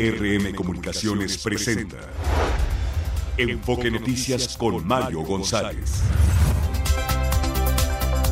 NRM Comunicaciones presenta Enfoque Noticias con Mario González.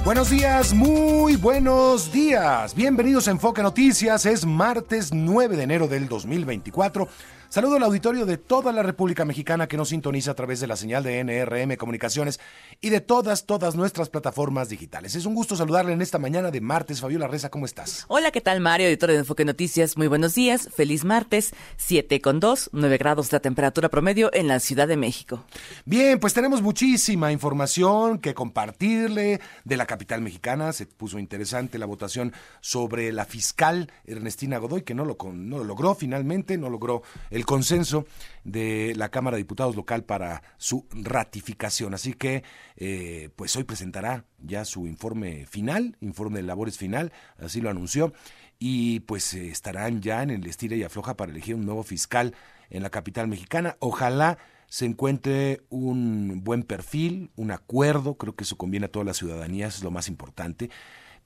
Buenos días, muy buenos días. Bienvenidos a Enfoque Noticias. Es martes 9 de enero del 2024. Saludo al auditorio de toda la República Mexicana que nos sintoniza a través de la señal de NRM Comunicaciones y de todas, todas nuestras plataformas digitales. Es un gusto saludarle en esta mañana de martes. Fabiola Reza, ¿cómo estás? Hola, ¿qué tal Mario, auditorio de Enfoque Noticias? Muy buenos días, feliz martes, 7 con 2, 9 grados la temperatura promedio en la Ciudad de México. Bien, pues tenemos muchísima información que compartirle de la capital mexicana. Se puso interesante la votación sobre la fiscal Ernestina Godoy, que no lo, no lo logró finalmente, no logró el consenso de la Cámara de Diputados local para su ratificación. Así que, eh, pues hoy presentará ya su informe final, informe de labores final, así lo anunció, y pues eh, estarán ya en el estira y afloja para elegir un nuevo fiscal en la capital mexicana. Ojalá se encuentre un buen perfil, un acuerdo, creo que eso conviene a toda la ciudadanía, eso es lo más importante,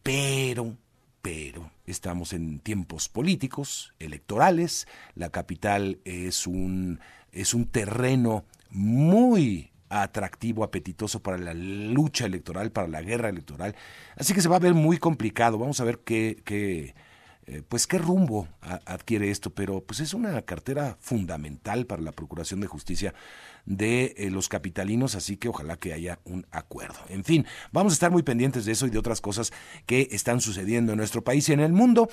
pero pero estamos en tiempos políticos, electorales, la capital es un, es un terreno muy atractivo, apetitoso para la lucha electoral, para la guerra electoral. Así que se va a ver muy complicado. Vamos a ver qué, qué eh, pues qué rumbo adquiere esto, pero pues es una cartera fundamental para la Procuración de Justicia de eh, los capitalinos, así que ojalá que haya un acuerdo. En fin, vamos a estar muy pendientes de eso y de otras cosas que están sucediendo en nuestro país y en el mundo.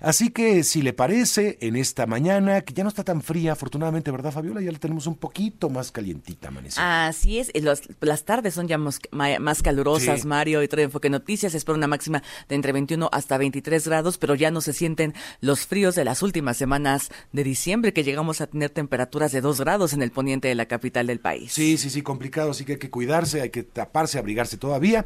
Así que si le parece, en esta mañana, que ya no está tan fría, afortunadamente, ¿verdad, Fabiola? Ya la tenemos un poquito más calientita, amanece. Así es, las tardes son ya más, calurosas, Mario, y trae enfoque noticias, espera una máxima de entre 21 hasta 23 grados, pero ya no se sienten los fríos de las últimas semanas de diciembre, que llegamos a tener temperaturas de 2 grados en el poniente de la capital del país. Sí, sí, sí, complicado, así que hay que cuidarse, hay que taparse, abrigarse todavía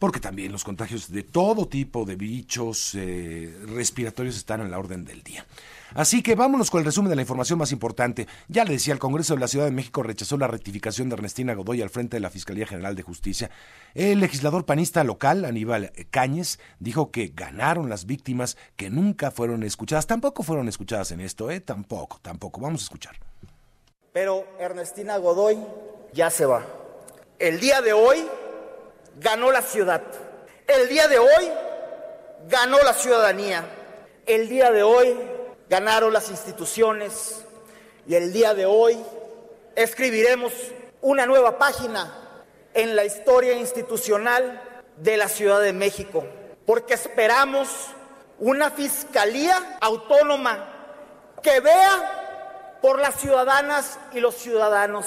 porque también los contagios de todo tipo de bichos eh, respiratorios están en la orden del día. Así que vámonos con el resumen de la información más importante. Ya le decía, el Congreso de la Ciudad de México rechazó la rectificación de Ernestina Godoy al frente de la Fiscalía General de Justicia. El legislador panista local, Aníbal Cáñez, dijo que ganaron las víctimas que nunca fueron escuchadas. Tampoco fueron escuchadas en esto, ¿eh? Tampoco, tampoco. Vamos a escuchar. Pero Ernestina Godoy ya se va. El día de hoy ganó la ciudad. El día de hoy ganó la ciudadanía. El día de hoy ganaron las instituciones. Y el día de hoy escribiremos una nueva página en la historia institucional de la Ciudad de México. Porque esperamos una fiscalía autónoma que vea por las ciudadanas y los ciudadanos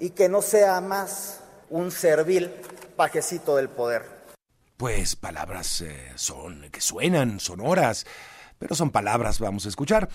y que no sea más un servil pajecito del poder. Pues palabras eh, son que suenan, sonoras, pero son palabras, vamos a escuchar.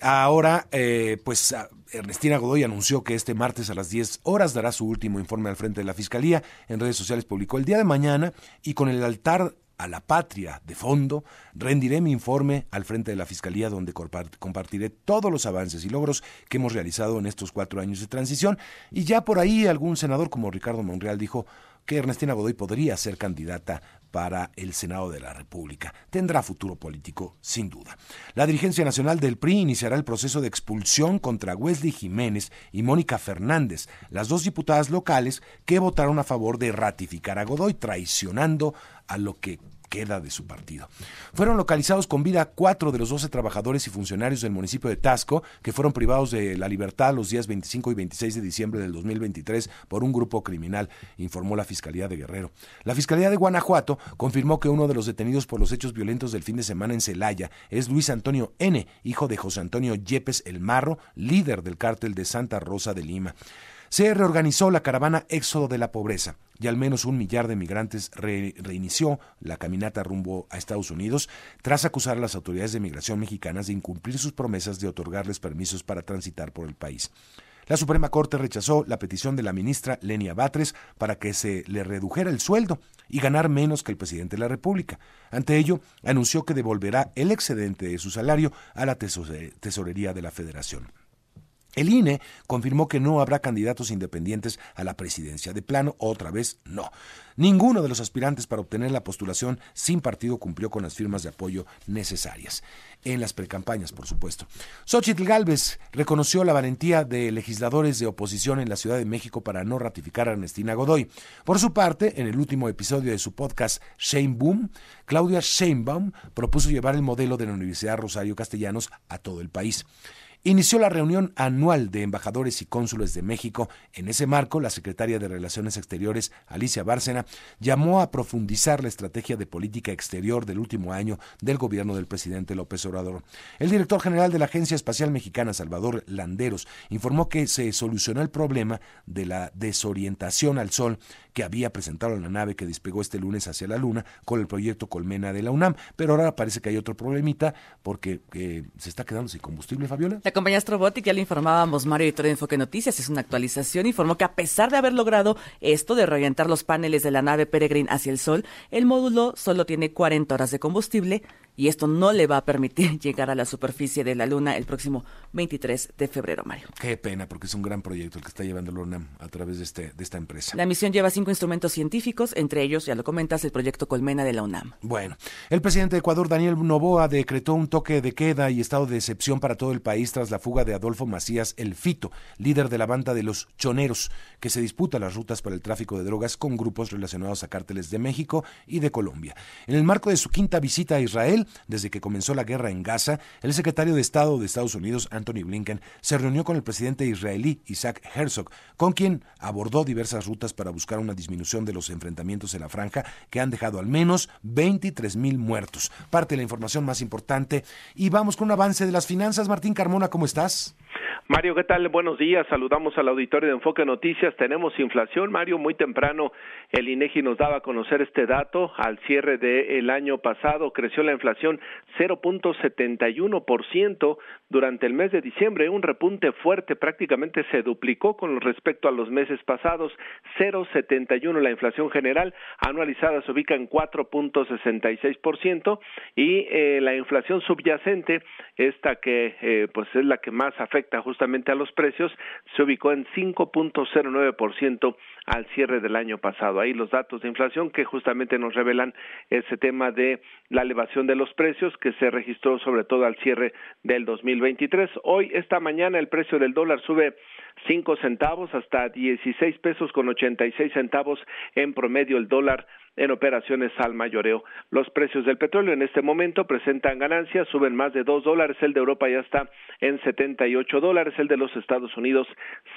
Ahora, eh, pues Ernestina Godoy anunció que este martes a las 10 horas dará su último informe al frente de la Fiscalía. En redes sociales publicó el día de mañana y con el altar a la patria de fondo, rendiré mi informe al frente de la Fiscalía donde compartiré todos los avances y logros que hemos realizado en estos cuatro años de transición. Y ya por ahí algún senador como Ricardo Monreal dijo, que Ernestina Godoy podría ser candidata para el Senado de la República. Tendrá futuro político, sin duda. La dirigencia nacional del PRI iniciará el proceso de expulsión contra Wesley Jiménez y Mónica Fernández, las dos diputadas locales que votaron a favor de ratificar a Godoy, traicionando a lo que queda de su partido. Fueron localizados con vida cuatro de los doce trabajadores y funcionarios del municipio de Tasco, que fueron privados de la libertad los días 25 y 26 de diciembre del 2023 por un grupo criminal, informó la Fiscalía de Guerrero. La Fiscalía de Guanajuato confirmó que uno de los detenidos por los hechos violentos del fin de semana en Celaya es Luis Antonio N., hijo de José Antonio Yepes El Marro, líder del cártel de Santa Rosa de Lima. Se reorganizó la caravana Éxodo de la Pobreza y al menos un millar de migrantes reinició la caminata rumbo a Estados Unidos tras acusar a las autoridades de migración mexicanas de incumplir sus promesas de otorgarles permisos para transitar por el país. La Suprema Corte rechazó la petición de la ministra Lenia Batres para que se le redujera el sueldo y ganar menos que el presidente de la República. Ante ello, anunció que devolverá el excedente de su salario a la tesorería de la Federación. El INE confirmó que no habrá candidatos independientes a la presidencia. De plano, otra vez, no. Ninguno de los aspirantes para obtener la postulación sin partido cumplió con las firmas de apoyo necesarias. En las precampañas, por supuesto. Xochitl Galvez reconoció la valentía de legisladores de oposición en la Ciudad de México para no ratificar a Ernestina Godoy. Por su parte, en el último episodio de su podcast Shane Boom, Claudia Sheinbaum propuso llevar el modelo de la Universidad Rosario Castellanos a todo el país inició la reunión anual de embajadores y cónsules de México. En ese marco, la secretaria de Relaciones Exteriores, Alicia Bárcena, llamó a profundizar la estrategia de política exterior del último año del gobierno del presidente López Obrador. El director general de la Agencia Espacial Mexicana, Salvador Landeros, informó que se solucionó el problema de la desorientación al sol que había presentado la nave que despegó este lunes hacia la Luna con el proyecto Colmena de la UNAM. Pero ahora parece que hay otro problemita porque eh, se está quedando sin combustible, Fabiola compañía Astrobotic, ya le informábamos, Mario Editor de Enfoque Noticias, es una actualización, informó que a pesar de haber logrado esto de reorientar los paneles de la nave Peregrine hacia el Sol, el módulo solo tiene 40 horas de combustible, y esto no le va a permitir llegar a la superficie de la Luna el próximo 23 de febrero, Mario. Qué pena, porque es un gran proyecto el que está llevando la UNAM a través de, este, de esta empresa. La misión lleva cinco instrumentos científicos, entre ellos, ya lo comentas, el proyecto Colmena de la UNAM. Bueno, el presidente de Ecuador, Daniel Novoa, decretó un toque de queda y estado de excepción para todo el país tras la fuga de Adolfo Macías El Fito, líder de la banda de los Choneros, que se disputa las rutas para el tráfico de drogas con grupos relacionados a cárteles de México y de Colombia. En el marco de su quinta visita a Israel, desde que comenzó la guerra en Gaza, el secretario de Estado de Estados Unidos, Anthony Blinken, se reunió con el presidente israelí Isaac Herzog, con quien abordó diversas rutas para buscar una disminución de los enfrentamientos en la franja que han dejado al menos 23 mil muertos. Parte de la información más importante. Y vamos con un avance de las finanzas. Martín Carmona, ¿cómo estás? Mario, ¿qué tal? Buenos días. Saludamos al auditorio de Enfoque Noticias. Tenemos inflación, Mario. Muy temprano el INEGI nos daba a conocer este dato. Al cierre del año pasado creció la inflación 0.71% durante el mes de diciembre, un repunte fuerte, prácticamente se duplicó con respecto a los meses pasados, 0.71 la inflación general, anualizada se ubica en 4.66% y eh, la inflación subyacente, esta que eh, pues es la que más afecta justamente a los precios, se ubicó en 5.09% al cierre del año pasado. Ahí los datos de inflación que justamente nos revelan ese tema de la elevación de los precios que se registró sobre todo al cierre del 2023. Hoy, esta mañana, el precio del dólar sube cinco centavos hasta 16 pesos con 86 centavos en promedio el dólar en operaciones al mayoreo. Los precios del petróleo en este momento presentan ganancias, suben más de dos dólares, el de Europa ya está en 78 dólares, el de los Estados Unidos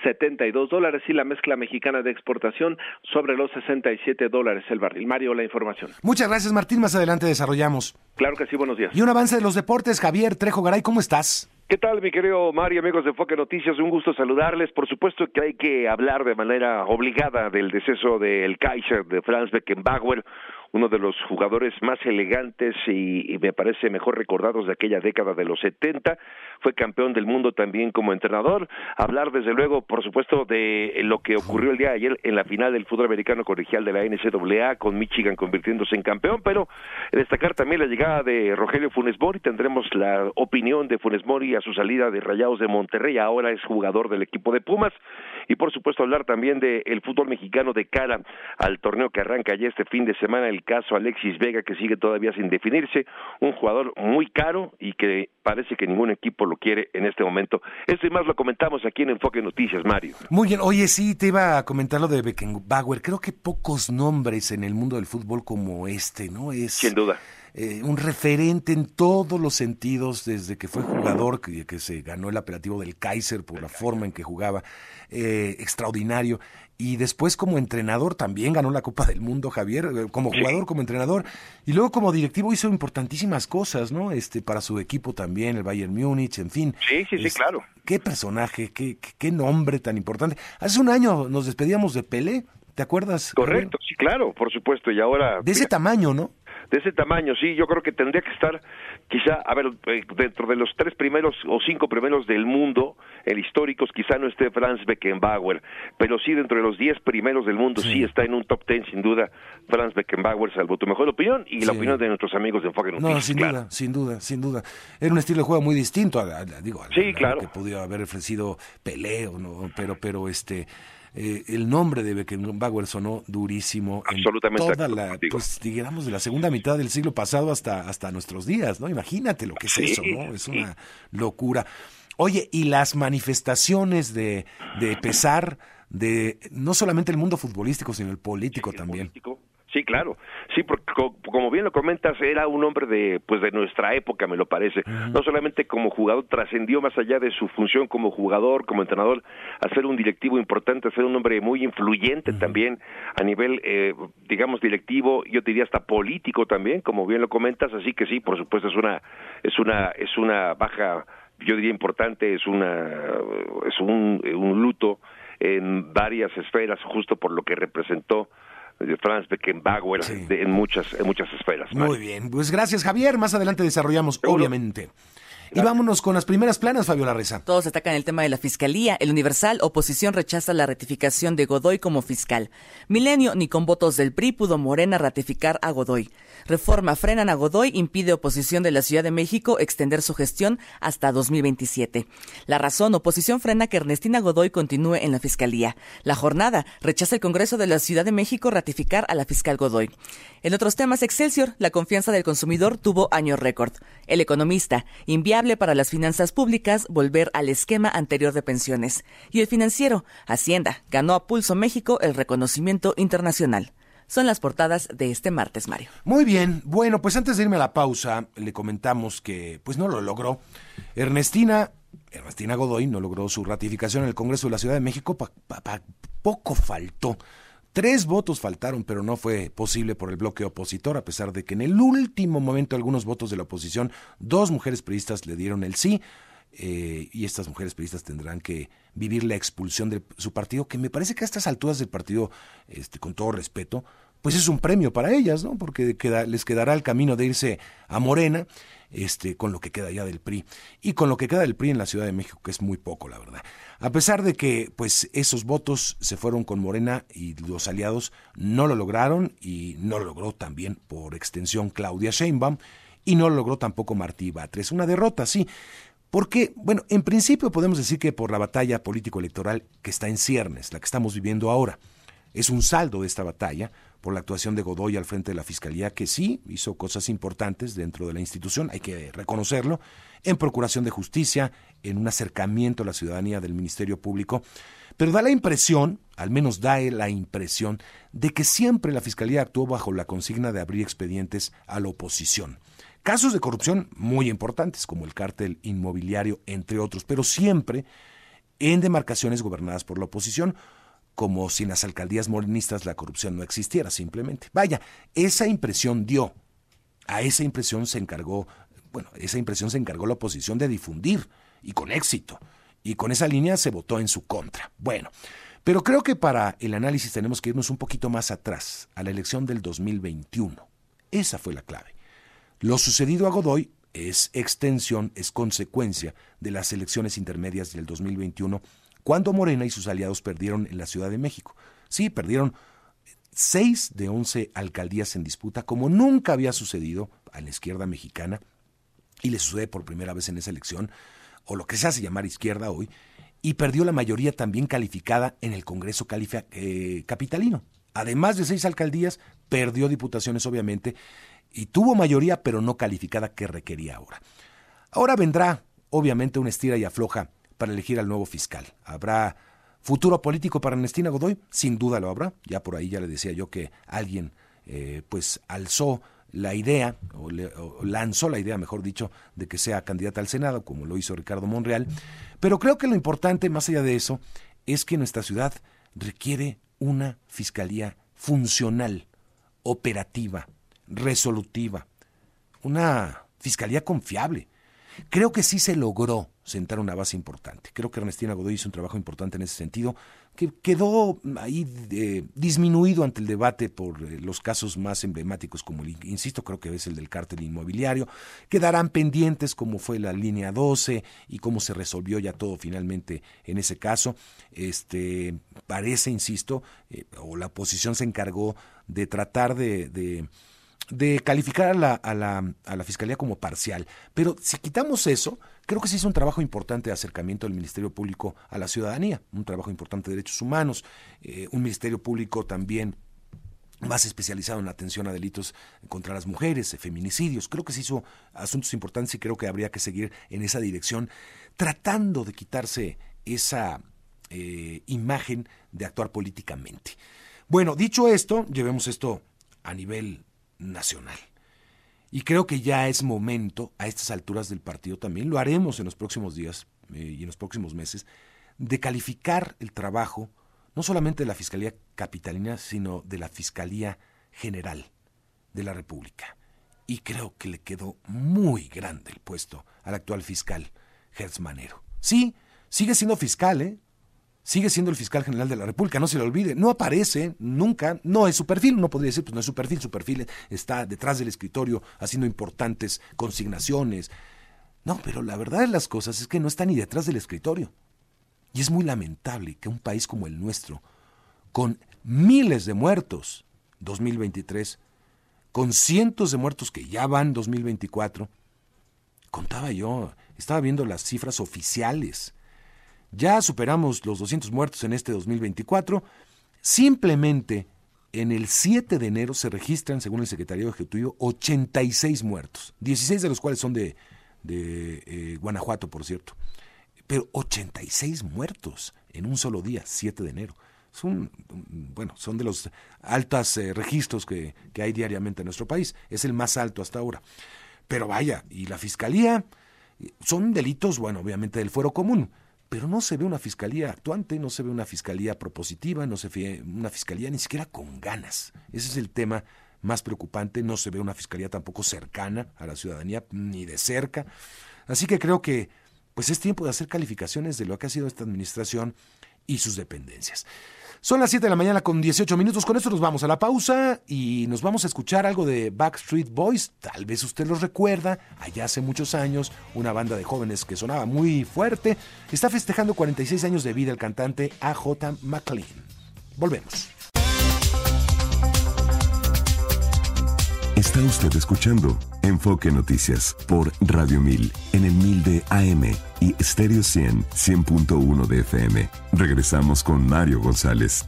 72 dólares y la mezcla mexicana de exportación sobre los 67 dólares el barril. Mario, la información. Muchas gracias, Martín. Más adelante desarrollamos. Claro que sí, buenos días. Y un avance de los deportes, Javier Trejo Garay, ¿cómo estás? ¿Qué tal, mi querido Mario, amigos de Enfoque Noticias? Un gusto saludarles. Por supuesto que hay que hablar de manera obligada del deceso del Kaiser de Franz Beckenbauer, uno de los jugadores más elegantes y, me parece mejor recordados de aquella década de los 70. Fue campeón del mundo también como entrenador. Hablar, desde luego, por supuesto, de lo que ocurrió el día de ayer en la final del fútbol americano colegial de la NCAA, con Michigan convirtiéndose en campeón, pero destacar también la llegada de Rogelio Funes Mori. Tendremos la opinión de Funes Mori a su salida de Rayados de Monterrey. Ahora es jugador del equipo de Pumas. Y por supuesto, hablar también del fútbol mexicano de cara al torneo que arranca ya este fin de semana, el caso Alexis Vega, que sigue todavía sin definirse, un jugador muy caro y que parece que ningún equipo lo quiere en este momento. Esto y más lo comentamos aquí en Enfoque Noticias, Mario. Muy bien, oye, sí, te iba a comentar lo de Beckenbauer. Creo que pocos nombres en el mundo del fútbol como este, ¿no? Es, Sin duda. Eh, un referente en todos los sentidos, desde que fue jugador, que, que se ganó el apelativo del Kaiser por la forma en que jugaba, eh, extraordinario. Y después como entrenador también ganó la Copa del Mundo, Javier, eh, como jugador, como entrenador. Y luego como directivo hizo importantísimas cosas, ¿no? Este, para su equipo también, el Bayern Múnich, en fin. Sí, sí, sí, claro. Qué personaje, qué, qué nombre tan importante. Hace un año nos despedíamos de Pelé, ¿te acuerdas? Correcto, sí, claro, por supuesto. Y ahora... De ese tamaño, ¿no? De ese tamaño, sí, yo creo que tendría que estar quizá, a ver, eh, dentro de los tres primeros o cinco primeros del mundo, el históricos, quizá no esté Franz Beckenbauer, pero sí dentro de los diez primeros del mundo, sí, está en un top ten, sin duda, Franz Beckenbauer, salvo tu mejor opinión y la opinión de nuestros amigos de Enfoque No, sin duda, sin duda, sin duda. Era un estilo de juego muy distinto, a, digo, sí, claro. que pudiera haber ofrecido Pelé, ¿no? pero, pero este eh, el nombre de Beckenbauer sonó durísimo Absolutamente en toda la, pues digamos, de la segunda mitad del siglo pasado hasta, hasta nuestros días, ¿no? Imagínate lo que es eso, ¿no? Es una locura. Oye, y las manifestaciones de, de pesar de no solamente el mundo futbolístico, sino el político también. Sí, claro. Sí, porque como bien lo comentas, era un hombre de pues de nuestra época, me lo parece. No solamente como jugador trascendió más allá de su función como jugador, como entrenador, a ser un directivo importante, a ser un hombre muy influyente también a nivel eh, digamos directivo, yo diría hasta político también, como bien lo comentas, así que sí, por supuesto es una es una es una baja yo diría importante, es una es un, un luto en varias esferas justo por lo que representó Franz Beckenbauer en muchas en muchas esferas. Muy bien, pues gracias Javier, más adelante desarrollamos obviamente. Y vámonos con las primeras planas, Fabiola Reza. Todos atacan el tema de la fiscalía. El Universal, oposición rechaza la ratificación de Godoy como fiscal. Milenio, ni con votos del PRI pudo Morena ratificar a Godoy. Reforma frenan a Godoy, impide oposición de la Ciudad de México extender su gestión hasta 2027. La razón, oposición frena que Ernestina Godoy continúe en la Fiscalía. La jornada, rechaza el Congreso de la Ciudad de México ratificar a la fiscal Godoy. En otros temas, Excelsior, la confianza del consumidor tuvo año récord. El economista, inviable para las finanzas públicas volver al esquema anterior de pensiones. Y el financiero, Hacienda, ganó a Pulso México el reconocimiento internacional son las portadas de este martes, Mario. Muy bien, bueno, pues antes de irme a la pausa, le comentamos que pues no lo logró. Ernestina, Ernestina Godoy no logró su ratificación en el Congreso de la Ciudad de México, poco faltó. Tres votos faltaron, pero no fue posible por el bloque opositor, a pesar de que en el último momento algunos votos de la oposición, dos mujeres periodistas le dieron el sí, eh, y estas mujeres periodistas tendrán que vivir la expulsión de su partido, que me parece que a estas alturas del partido, este, con todo respeto, pues es un premio para ellas, ¿no? Porque les quedará el camino de irse a Morena, este, con lo que queda ya del PRI y con lo que queda del PRI en la Ciudad de México, que es muy poco, la verdad. A pesar de que, pues, esos votos se fueron con Morena y los aliados no lo lograron y no lo logró también por extensión Claudia Sheinbaum y no lo logró tampoco Martí Batres. Una derrota, sí, porque, bueno, en principio podemos decir que por la batalla político-electoral que está en ciernes, la que estamos viviendo ahora, es un saldo de esta batalla por la actuación de Godoy al frente de la Fiscalía, que sí hizo cosas importantes dentro de la institución, hay que reconocerlo, en procuración de justicia, en un acercamiento a la ciudadanía del Ministerio Público, pero da la impresión, al menos da la impresión, de que siempre la Fiscalía actuó bajo la consigna de abrir expedientes a la oposición. Casos de corrupción muy importantes, como el cártel inmobiliario, entre otros, pero siempre en demarcaciones gobernadas por la oposición, como si en las alcaldías morenistas la corrupción no existiera simplemente. Vaya, esa impresión dio. A esa impresión se encargó, bueno, esa impresión se encargó la oposición de difundir, y con éxito. Y con esa línea se votó en su contra. Bueno, pero creo que para el análisis tenemos que irnos un poquito más atrás, a la elección del 2021. Esa fue la clave. Lo sucedido a Godoy es extensión, es consecuencia de las elecciones intermedias del 2021, cuando Morena y sus aliados perdieron en la Ciudad de México. Sí, perdieron seis de once alcaldías en disputa, como nunca había sucedido a la izquierda mexicana, y le sucede por primera vez en esa elección, o lo que se hace llamar izquierda hoy, y perdió la mayoría también calificada en el Congreso eh, Capitalino. Además de seis alcaldías, perdió diputaciones, obviamente, y tuvo mayoría, pero no calificada que requería ahora. Ahora vendrá, obviamente, una estira y afloja para elegir al nuevo fiscal. ¿Habrá futuro político para Ernestina Godoy? Sin duda lo habrá. Ya por ahí ya le decía yo que alguien eh, pues alzó la idea, o, lanzó la idea, mejor dicho, de que sea candidata al Senado, como lo hizo Ricardo Monreal. Pero creo que lo importante, más allá de eso, es que nuestra ciudad requiere una fiscalía funcional, operativa, resolutiva, una fiscalía confiable. Creo que sí se logró, sentar una base importante. Creo que Ernestina Godoy hizo un trabajo importante en ese sentido, que quedó ahí eh, disminuido ante el debate por eh, los casos más emblemáticos, como el, insisto, creo que es el del cártel inmobiliario. Quedarán pendientes como fue la línea 12 y cómo se resolvió ya todo finalmente en ese caso. Este parece, insisto, eh, o la oposición se encargó de tratar de de calificar a la, a, la, a la Fiscalía como parcial. Pero si quitamos eso, creo que se hizo un trabajo importante de acercamiento del Ministerio Público a la ciudadanía, un trabajo importante de derechos humanos, eh, un Ministerio Público también más especializado en la atención a delitos contra las mujeres, feminicidios. Creo que se hizo asuntos importantes y creo que habría que seguir en esa dirección, tratando de quitarse esa eh, imagen de actuar políticamente. Bueno, dicho esto, llevemos esto a nivel nacional. Y creo que ya es momento, a estas alturas del partido también, lo haremos en los próximos días eh, y en los próximos meses, de calificar el trabajo no solamente de la Fiscalía Capitalina, sino de la Fiscalía General de la República. Y creo que le quedó muy grande el puesto al actual fiscal Hertz Manero. Sí, sigue siendo fiscal, ¿eh? Sigue siendo el fiscal general de la República, no se le olvide, no aparece nunca, no es su perfil, no podría decir, pues no es su perfil, su perfil está detrás del escritorio haciendo importantes consignaciones. No, pero la verdad de las cosas es que no está ni detrás del escritorio. Y es muy lamentable que un país como el nuestro, con miles de muertos, 2023, con cientos de muertos que ya van 2024, contaba yo, estaba viendo las cifras oficiales, ya superamos los 200 muertos en este 2024. Simplemente en el 7 de enero se registran, según el Secretario Ejecutivo, 86 muertos. 16 de los cuales son de, de eh, Guanajuato, por cierto. Pero 86 muertos en un solo día, 7 de enero. Son, bueno, son de los altos eh, registros que, que hay diariamente en nuestro país. Es el más alto hasta ahora. Pero vaya, y la Fiscalía, son delitos, bueno, obviamente del fuero común pero no se ve una fiscalía actuante, no se ve una fiscalía propositiva, no se ve una fiscalía ni siquiera con ganas. Ese es el tema más preocupante, no se ve una fiscalía tampoco cercana a la ciudadanía, ni de cerca. Así que creo que pues es tiempo de hacer calificaciones de lo que ha sido esta administración y sus dependencias. Son las 7 de la mañana con 18 minutos. Con esto nos vamos a la pausa y nos vamos a escuchar algo de Backstreet Boys. Tal vez usted los recuerda. Allá hace muchos años, una banda de jóvenes que sonaba muy fuerte. Está festejando 46 años de vida el cantante AJ McLean. Volvemos. Está usted escuchando Enfoque Noticias por Radio 1000 en el 1000 de AM y Stereo 100 100.1 de FM. Regresamos con Mario González.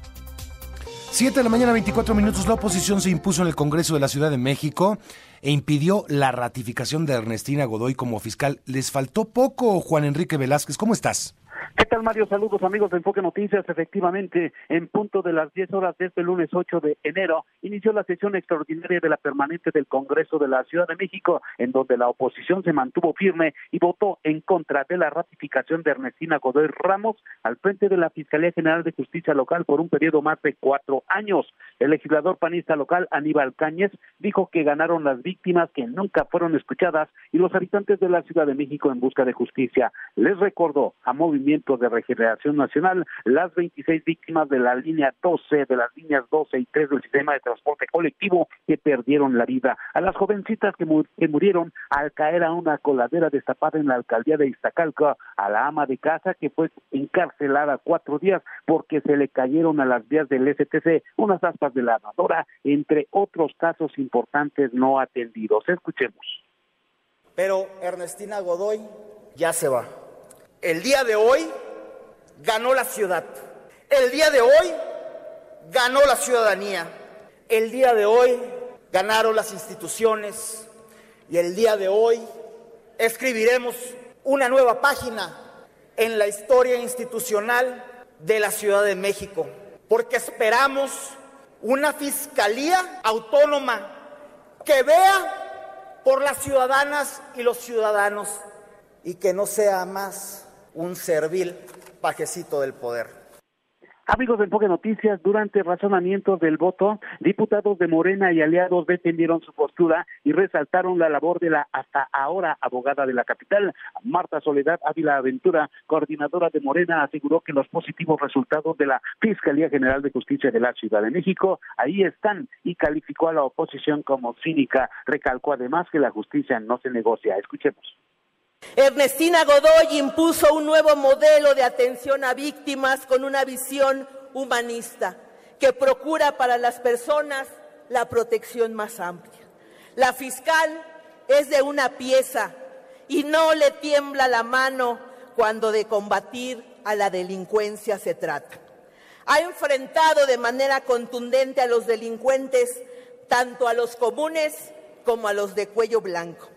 7 de la mañana, 24 minutos. La oposición se impuso en el Congreso de la Ciudad de México e impidió la ratificación de Ernestina Godoy como fiscal. ¿Les faltó poco, Juan Enrique Velázquez? ¿Cómo estás? ¿Qué tal, Mario? Saludos, amigos de Enfoque Noticias. Efectivamente, en punto de las 10 horas de este lunes 8 de enero, inició la sesión extraordinaria de la permanente del Congreso de la Ciudad de México, en donde la oposición se mantuvo firme y votó en contra de la ratificación de Ernestina Godoy Ramos al frente de la Fiscalía General de Justicia Local por un periodo más de cuatro años. El legislador panista local, Aníbal Cáñez, dijo que ganaron las víctimas que nunca fueron escuchadas y los habitantes de la Ciudad de México en busca de justicia. Les recordó a Movimiento de Regeneración Nacional, las 26 víctimas de la línea 12, de las líneas 12 y 3 del sistema de transporte colectivo que perdieron la vida, a las jovencitas que, murieron al caer a una coladera destapada en la alcaldía de Iztacalca, a la ama de casa que fue encarcelada cuatro días porque se le cayeron a las vías del STC unas aspas de lavadora, entre otros casos importantes no atendidos. Escuchemos. Pero Ernestina Godoy ya se va. El día de hoy ganó la ciudad. El día de hoy ganó la ciudadanía. El día de hoy ganaron las instituciones. Y el día de hoy escribiremos una nueva página en la historia institucional de la Ciudad de México. Porque esperamos una fiscalía autónoma que vea por las ciudadanas y los ciudadanos y que no sea más un servil pajecito del poder. Amigos de Enfoque Noticias, durante razonamiento del voto, diputados de Morena y aliados defendieron su postura y resaltaron la labor de la hasta ahora abogada de la capital, Marta Soledad Ávila Aventura, coordinadora de Morena, aseguró que los positivos resultados de la Fiscalía General de Justicia de la Ciudad de México ahí están y calificó a la oposición como cínica. Recalcó además que la justicia no se negocia. Escuchemos. Ernestina Godoy impuso un nuevo modelo de atención a víctimas con una visión humanista que procura para las personas la protección más amplia. La fiscal es de una pieza y no le tiembla la mano cuando de combatir a la delincuencia se trata. Ha enfrentado de manera contundente a los delincuentes, tanto a los comunes como a los de cuello blanco.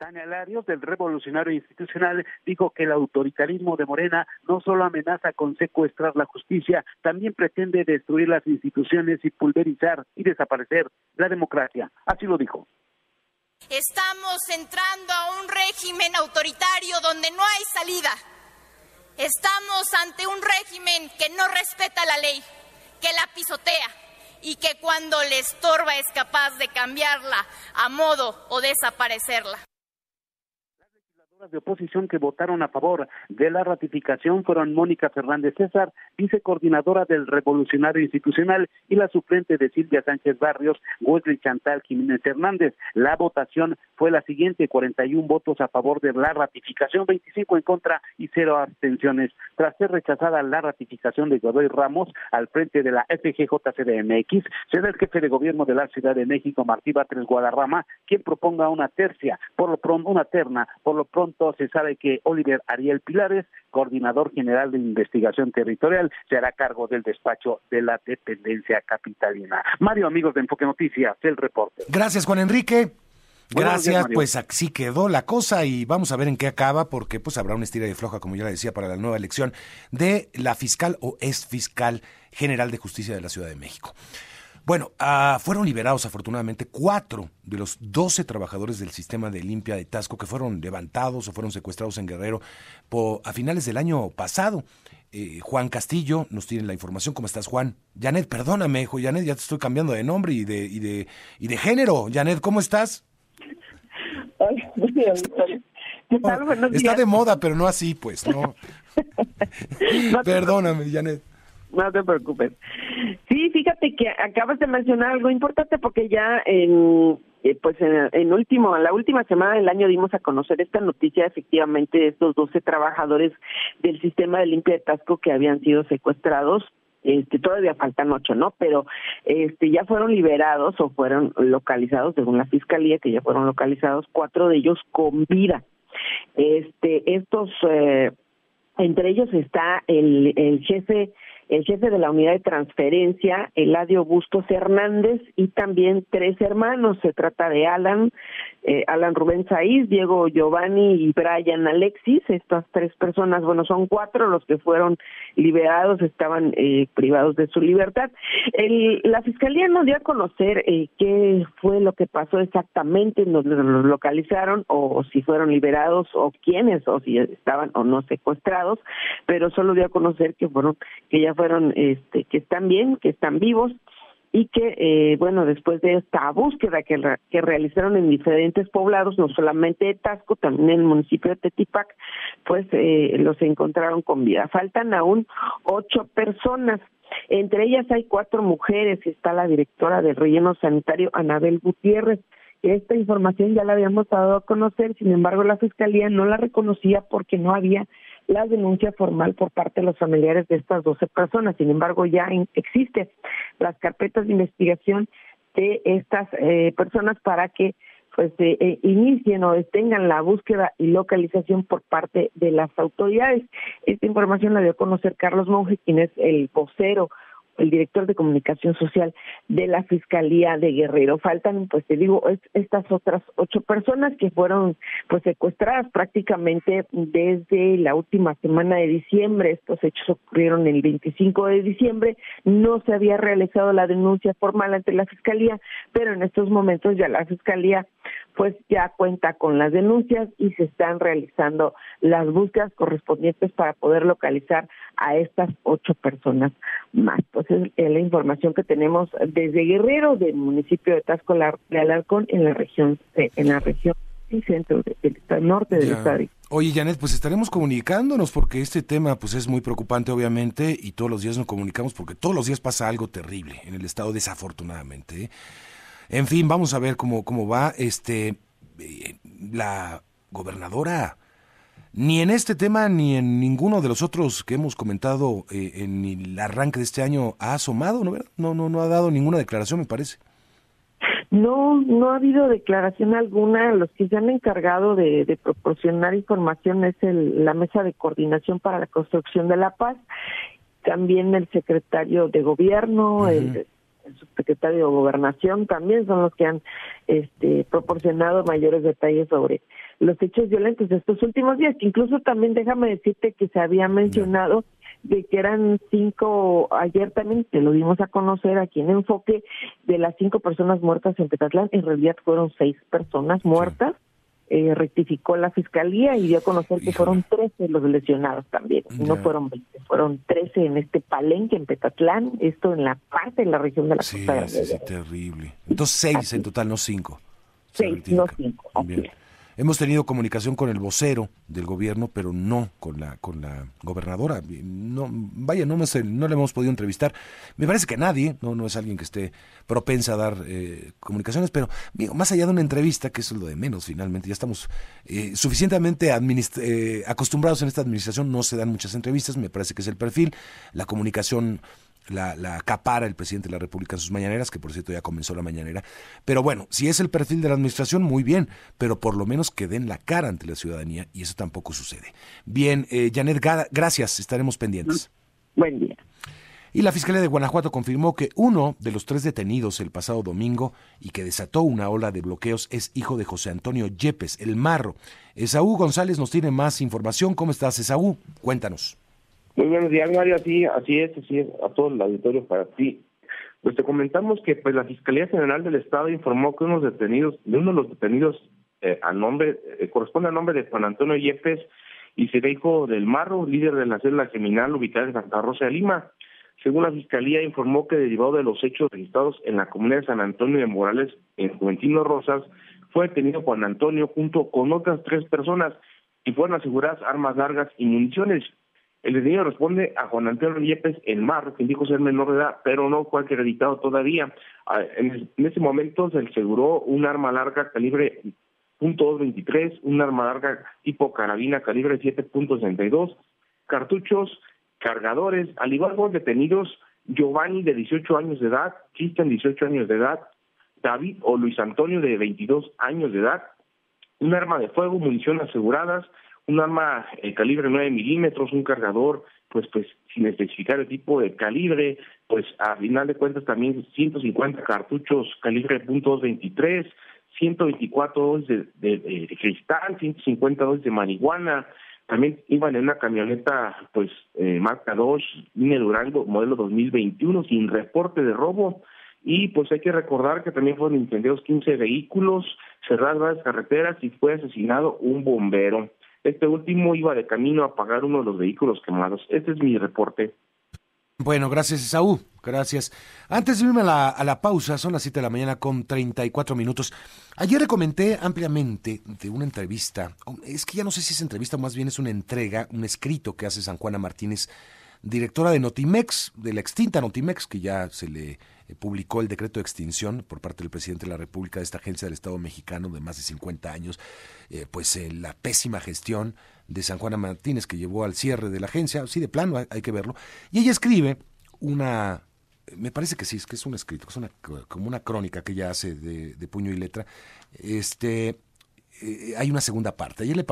Tania Larios, del Revolucionario Institucional, dijo que el autoritarismo de Morena no solo amenaza con secuestrar la justicia, también pretende destruir las instituciones y pulverizar y desaparecer la democracia. Así lo dijo. Estamos entrando a un régimen autoritario donde no hay salida. Estamos ante un régimen que no respeta la ley, que la pisotea y que cuando le estorba es capaz de cambiarla a modo o desaparecerla de oposición que votaron a favor de la ratificación fueron Mónica Fernández César, vicecoordinadora del Revolucionario Institucional, y la suplente de Silvia Sánchez Barrios, Wesley Chantal Jiménez Hernández. La votación fue la siguiente, 41 votos a favor de la ratificación, 25 en contra y cero abstenciones. Tras ser rechazada la ratificación de Godoy Ramos al frente de la FGJCDMX, será el jefe de gobierno de la Ciudad de México, Martí Batres Guadarrama, quien proponga una tercia, por lo pronto, una terna, por lo pronto se sabe que Oliver Ariel Pilares, coordinador general de investigación territorial, se hará cargo del despacho de la dependencia capitalina. Mario, amigos de Enfoque Noticias, el reporte. Gracias, Juan Enrique. Gracias, pues así quedó la cosa y vamos a ver en qué acaba porque pues habrá una estira de floja, como ya le decía, para la nueva elección de la fiscal o ex fiscal general de justicia de la Ciudad de México. Bueno, ah, fueron liberados afortunadamente cuatro de los doce trabajadores del sistema de limpia de Tasco que fueron levantados o fueron secuestrados en Guerrero a finales del año pasado. Eh, Juan Castillo nos tiene la información. ¿Cómo estás, Juan? Janet, perdóname, hijo. Janet, ya te estoy cambiando de nombre y de, y de, y de género. Janet, ¿cómo estás? está de moda, pero no así, pues, no. Perdóname, Janet. No te preocupes. Sí, fíjate que acabas de mencionar algo importante porque ya en eh, pues en, último, en la última semana del año dimos a conocer esta noticia efectivamente de estos 12 trabajadores del sistema de limpia de Tasco que habían sido secuestrados este todavía faltan ocho, ¿no? Pero este ya fueron liberados o fueron localizados según la fiscalía que ya fueron localizados cuatro de ellos con vida. Este estos eh, entre ellos está el el jefe el jefe de la unidad de transferencia, Eladio Bustos Hernández, y también tres hermanos. Se trata de Alan, eh, Alan Rubén Saiz, Diego Giovanni y Brian Alexis. Estas tres personas, bueno, son cuatro los que fueron liberados, estaban eh, privados de su libertad. El, la fiscalía no dio a conocer eh, qué fue lo que pasó exactamente, nos los localizaron o si fueron liberados o quiénes o si estaban o no secuestrados, pero solo dio a conocer que fueron que ya fueron, este, que están bien, que están vivos y que, eh, bueno, después de esta búsqueda que, realizaron en diferentes poblados, no solamente de Tasco, también en el municipio de Tetipac, pues eh, los encontraron con vida. Faltan aún ocho personas. Entre ellas hay cuatro mujeres, está la directora del relleno sanitario, Anabel Gutiérrez. Esta información ya la habíamos dado a conocer, sin embargo la Fiscalía no la reconocía porque no había la denuncia formal por parte de los familiares de estas 12 personas. Sin embargo, ya existen las carpetas de investigación de estas eh, personas para que pues eh, eh, inicien o detengan la búsqueda y localización por parte de las autoridades. Esta información la dio a conocer Carlos Monge, quien es el vocero el director de comunicación social de la Fiscalía de Guerrero. Faltan, pues te digo, estas otras ocho personas que fueron pues secuestradas prácticamente desde la última semana de diciembre. Estos hechos ocurrieron el 25 de diciembre. No se había realizado la denuncia formal ante la Fiscalía, pero en estos momentos ya la Fiscalía pues ya cuenta con las denuncias y se están realizando las búsquedas correspondientes para poder localizar a estas ocho personas más. Pues es, la información que tenemos desde Guerrero, del municipio de Tasco de Alarcón, en la región, en la región y centro del norte del estado. Oye, Janet, pues estaremos comunicándonos porque este tema pues es muy preocupante obviamente y todos los días nos comunicamos porque todos los días pasa algo terrible en el estado desafortunadamente. ¿eh? En fin, vamos a ver cómo, cómo va. Este, eh, la gobernadora, ni en este tema ni en ninguno de los otros que hemos comentado eh, en el arranque de este año ha asomado, ¿no? No, no, no ha dado ninguna declaración, me parece. No, no ha habido declaración alguna. Los que se han encargado de, proporcionar información es el, la Mesa de Coordinación para la Construcción de la Paz, también el secretario de Gobierno, el el subsecretario de Gobernación también son los que han este, proporcionado mayores detalles sobre los hechos violentos de estos últimos días, incluso también déjame decirte que se había mencionado de que eran cinco, ayer también te lo dimos a conocer aquí en Enfoque, de las cinco personas muertas en Petatlán, en realidad fueron seis personas muertas eh, rectificó la fiscalía y dio a conocer que fueron 13 los lesionados también, no fueron 20, fueron 13 en este palenque en Petatlán, esto en la parte de la región de la Costa Sí, sí, terrible. Entonces seis en total, no cinco. Seis, no cinco. Hemos tenido comunicación con el vocero del gobierno, pero no con la con la gobernadora. No, vaya, no, no le hemos podido entrevistar. Me parece que nadie, no, no es alguien que esté propensa a dar eh, comunicaciones, pero más allá de una entrevista, que es lo de menos finalmente, ya estamos eh, suficientemente eh, acostumbrados en esta administración, no se dan muchas entrevistas, me parece que es el perfil, la comunicación la, la acapara el presidente de la República en sus mañaneras, que por cierto ya comenzó la mañanera. Pero bueno, si es el perfil de la administración, muy bien, pero por lo menos que den la cara ante la ciudadanía y eso tampoco sucede. Bien, eh, Janet, gracias, estaremos pendientes. Buen día. Y la Fiscalía de Guanajuato confirmó que uno de los tres detenidos el pasado domingo y que desató una ola de bloqueos es hijo de José Antonio Yepes, el Marro. Esaú González nos tiene más información. ¿Cómo estás, Esaú? Cuéntanos. Muy buenos días, Mario. Así, así es, así es, a todo el auditorio para ti. Pues te comentamos que pues la Fiscalía General del Estado informó que unos detenidos, de uno de los detenidos eh, a nombre, eh, corresponde al nombre de Juan Antonio Yepes y será hijo del Marro, líder de la célula criminal ubicada en Santa Rosa de Lima. Según la Fiscalía, informó que derivado de los hechos registrados en la comunidad de San Antonio de Morales, en Juventino Rosas, fue detenido Juan Antonio junto con otras tres personas y fueron aseguradas armas largas y municiones. El detenido responde a Juan Antonio Yepes el Mar, quien dijo ser menor de edad, pero no fue acreditado todavía. Ah, en ese momento se aseguró un arma larga calibre .223, un arma larga tipo carabina calibre 7.62, cartuchos, cargadores, al igual que los detenidos Giovanni de 18 años de edad, Cristian de 18 años de edad, David o Luis Antonio de 22 años de edad, un arma de fuego, munición aseguradas, un arma eh, calibre 9 milímetros, un cargador, pues, pues sin especificar el tipo de calibre, pues a final de cuentas también 150 cartuchos calibre .223, 124 dosis de, de, cristal, 150 dosis de marihuana, también iban en una camioneta, pues, eh, marca 2, línea Durango, modelo 2021, sin reporte de robo. Y pues hay que recordar que también fueron incendiados 15 vehículos, cerradas varias carreteras y fue asesinado un bombero. Este último iba de camino a pagar uno de los vehículos quemados. Este es mi reporte. Bueno, gracias Esaú, gracias. Antes de irme a la, a la pausa, son las 7 de la mañana con 34 minutos. Ayer le comenté ampliamente de una entrevista, es que ya no sé si es entrevista más bien es una entrega, un escrito que hace San Juana Martínez, directora de Notimex, de la extinta Notimex, que ya se le eh, publicó el decreto de extinción por parte del presidente de la República de esta agencia del Estado mexicano de más de 50 años, eh, pues eh, la pésima gestión de San Juana Martínez que llevó al cierre de la agencia, sí, de plano, hay, que verlo. Y ella escribe una, me parece que sí, es que es un escrito, es una, como una crónica que ella hace de, de puño y letra, este eh, hay una segunda parte. Ayer le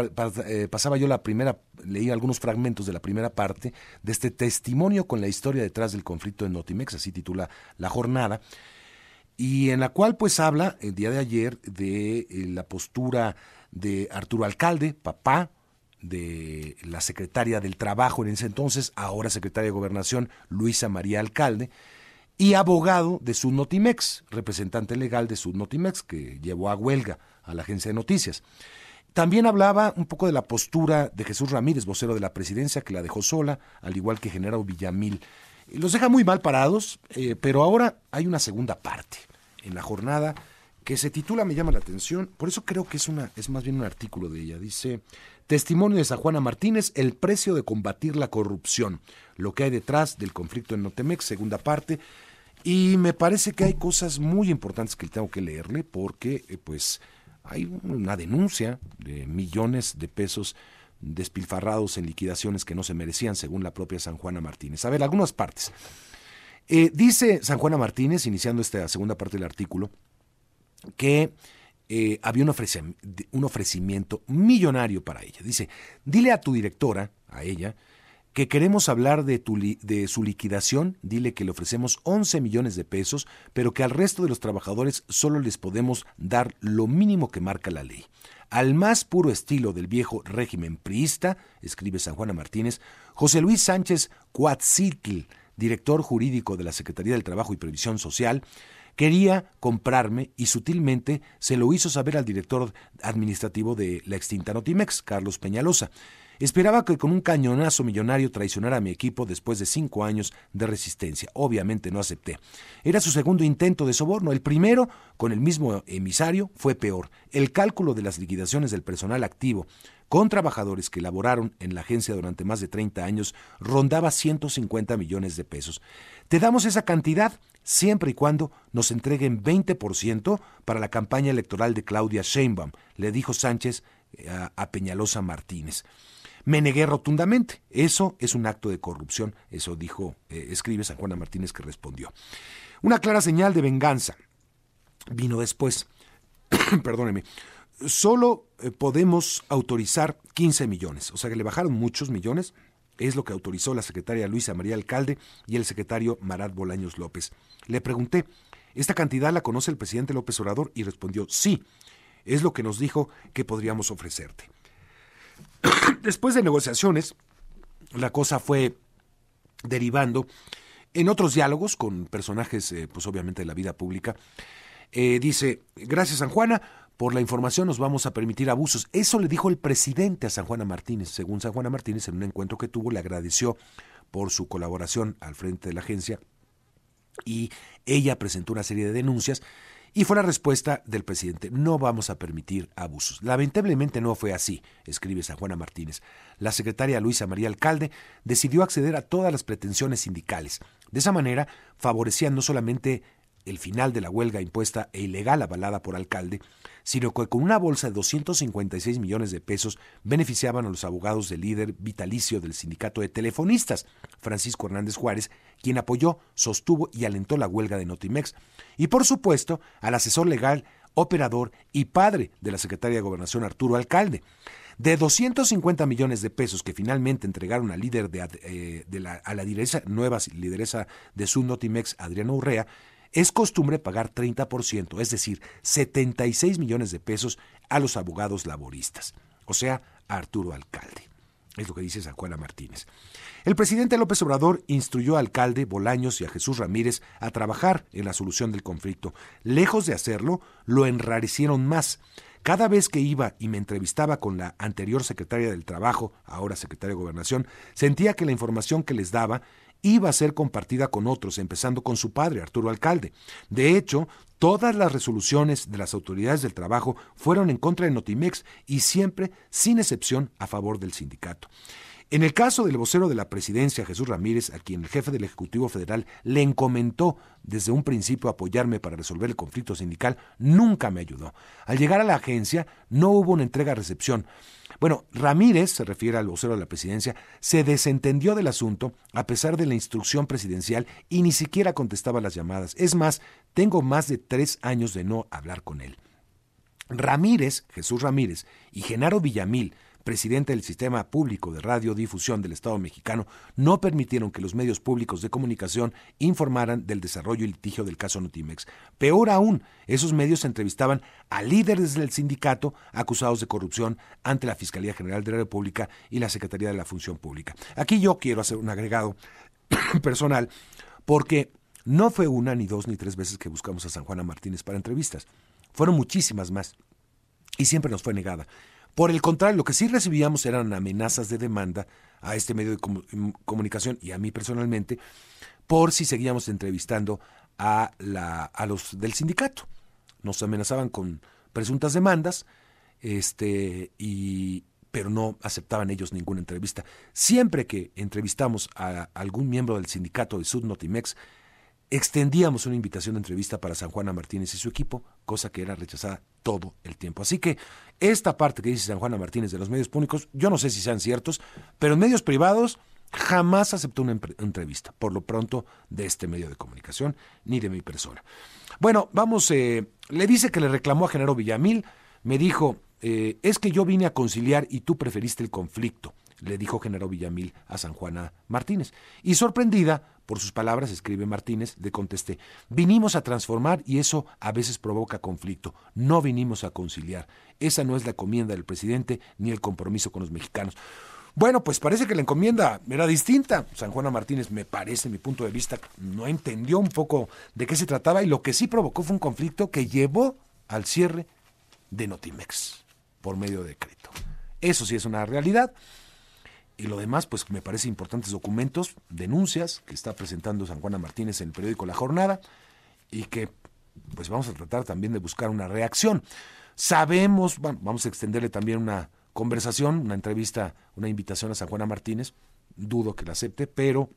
eh, pasaba yo la primera, leí algunos fragmentos de la primera parte de este testimonio con la historia detrás del conflicto en Notimex, así titula la jornada, y en la cual pues habla el día de ayer de eh, la postura de Arturo Alcalde, papá de la secretaria del Trabajo en ese entonces, ahora secretaria de Gobernación, Luisa María Alcalde, y abogado de Sudnotimex, representante legal de Sudnotimex, que llevó a huelga a la agencia de noticias. También hablaba un poco de la postura de Jesús Ramírez, vocero de la presidencia, que la dejó sola, al igual que General Villamil. Los deja muy mal parados, eh, pero ahora hay una segunda parte en la jornada que se titula Me llama la atención, por eso creo que es, una, es más bien un artículo de ella. Dice, Testimonio de San Juana Martínez, el precio de combatir la corrupción, lo que hay detrás del conflicto en Notemex, segunda parte. Y me parece que hay cosas muy importantes que tengo que leerle porque eh, pues hay una denuncia de millones de pesos despilfarrados en liquidaciones que no se merecían según la propia San Juana Martínez. A ver, algunas partes. Eh, dice San Juana Martínez, iniciando esta segunda parte del artículo, que eh, había un, un ofrecimiento millonario para ella. Dice, dile a tu directora, a ella, que queremos hablar de, su liquidación, dile que le ofrecemos 11 millones de pesos, pero que al resto de los trabajadores solo les podemos dar lo mínimo que marca la ley. Al más puro estilo del viejo régimen priista, escribe San Juana Martínez, José Luis Sánchez Cuatzitl, director jurídico de la Secretaría del Trabajo y Previsión Social, quería comprarme y sutilmente se lo hizo saber al director administrativo de la extinta Notimex, Carlos Peñalosa. Esperaba que con un cañonazo millonario traicionara a mi equipo después de cinco años de resistencia. Obviamente no acepté. Era su segundo intento de soborno. El primero, con el mismo emisario, fue peor. El cálculo de las liquidaciones del personal activo con trabajadores que laboraron en la agencia durante más de 30 años rondaba 150 millones de pesos. Te damos esa cantidad siempre y cuando nos entreguen 20% para la campaña electoral de Claudia Sheinbaum, le dijo Sánchez eh, a Peñalosa Martínez. Me negué rotundamente. Eso es un acto de corrupción. Eso dijo, eh, escribe San Juana Martínez que respondió. Una clara señal de venganza vino después. Perdóneme. Solo eh, podemos autorizar 15 millones. O sea que le bajaron muchos millones. Es lo que autorizó la secretaria Luisa María Alcalde y el secretario Marat Bolaños López. Le pregunté, ¿esta cantidad la conoce el presidente López Obrador? Y respondió, sí. Es lo que nos dijo que podríamos ofrecerte. Después de negociaciones, la cosa fue derivando en otros diálogos con personajes, eh, pues obviamente de la vida pública. Eh, dice, gracias San Juana, por la información nos vamos a permitir abusos. Eso le dijo el presidente a San Juana Martínez. Según San Juana Martínez, en un encuentro que tuvo, le agradeció por su colaboración al frente de la agencia y ella presentó una serie de denuncias y fue la respuesta del presidente, no vamos a permitir abusos. Lamentablemente no fue así, escribe San Juana Martínez. La secretaria Luisa María Alcalde decidió acceder a todas las pretensiones sindicales. De esa manera, favorecía no solamente el final de la huelga impuesta e ilegal avalada por alcalde, sino que con una bolsa de 256 millones de pesos beneficiaban a los abogados del líder vitalicio del sindicato de telefonistas, Francisco Hernández Juárez, quien apoyó, sostuvo y alentó la huelga de Notimex, y por supuesto al asesor legal, operador y padre de la secretaria de Gobernación Arturo Alcalde. De 250 millones de pesos que finalmente entregaron al líder de, eh, la, a la nueva lideresa de su Notimex, Adriano Urrea, es costumbre pagar 30%, es decir, 76 millones de pesos a los abogados laboristas, o sea, a Arturo Alcalde. Es lo que dice San Juana Martínez. El presidente López Obrador instruyó al alcalde Bolaños y a Jesús Ramírez a trabajar en la solución del conflicto. Lejos de hacerlo, lo enrarecieron más. Cada vez que iba y me entrevistaba con la anterior secretaria del Trabajo, ahora secretaria de Gobernación, sentía que la información que les daba iba a ser compartida con otros, empezando con su padre, Arturo Alcalde. De hecho, todas las resoluciones de las autoridades del trabajo fueron en contra de Notimex y siempre, sin excepción, a favor del sindicato. En el caso del vocero de la presidencia, Jesús Ramírez, a quien el jefe del Ejecutivo Federal le encomendó desde un principio apoyarme para resolver el conflicto sindical, nunca me ayudó. Al llegar a la agencia, no hubo una entrega-recepción. Bueno, Ramírez, se refiere al vocero de la presidencia, se desentendió del asunto a pesar de la instrucción presidencial y ni siquiera contestaba las llamadas. Es más, tengo más de tres años de no hablar con él. Ramírez, Jesús Ramírez, y Genaro Villamil, presidente del Sistema Público de Radiodifusión del Estado mexicano, no permitieron que los medios públicos de comunicación informaran del desarrollo y litigio del caso Notimex. Peor aún, esos medios entrevistaban a líderes del sindicato acusados de corrupción ante la Fiscalía General de la República y la Secretaría de la Función Pública. Aquí yo quiero hacer un agregado personal porque No fue una, ni dos, ni tres veces que buscamos a San Juana Martínez para entrevistas. Fueron muchísimas más. Y siempre nos fue negada. Por el contrario, lo que sí recibíamos eran amenazas de demanda a este medio de comunicación y a mí personalmente por si seguíamos entrevistando a, la, a los del sindicato. Nos amenazaban con presuntas demandas, este, y, pero no aceptaban ellos ninguna entrevista. Siempre que entrevistamos a algún miembro del sindicato de Sudnotimex, extendíamos una invitación de entrevista para San Juana Martínez y su equipo, cosa que era rechazada todo el tiempo. Así que esta parte que dice San Juana Martínez de los medios públicos, yo no sé si sean ciertos, pero en medios privados jamás aceptó una entrevista, por lo pronto, de este medio de comunicación, ni de mi persona. Bueno, vamos, eh, le dice que le reclamó a Genaro Villamil, me dijo, eh, es que yo vine a conciliar y tú preferiste el conflicto, le dijo Genaro Villamil a San Juana Martínez. Y sorprendida por sus palabras, escribe Martínez, le contesté, vinimos a transformar y eso a veces provoca conflicto, no vinimos a conciliar. Esa no es la encomienda del presidente ni el compromiso con los mexicanos. Bueno, pues parece que la encomienda era distinta. San Juana Martínez, me parece, mi punto de vista, no entendió un poco de qué se trataba y lo que sí provocó fue un conflicto que llevó al cierre de Notimex por medio de decreto. Eso sí es una realidad. Y lo demás, pues me parece importantes documentos, denuncias que está presentando San Juana Martínez en el periódico La Jornada y que pues vamos a tratar también de buscar una reacción. Sabemos, bueno, vamos a extenderle también una conversación, una entrevista, una invitación a San Juana Martínez, dudo que la acepte, pero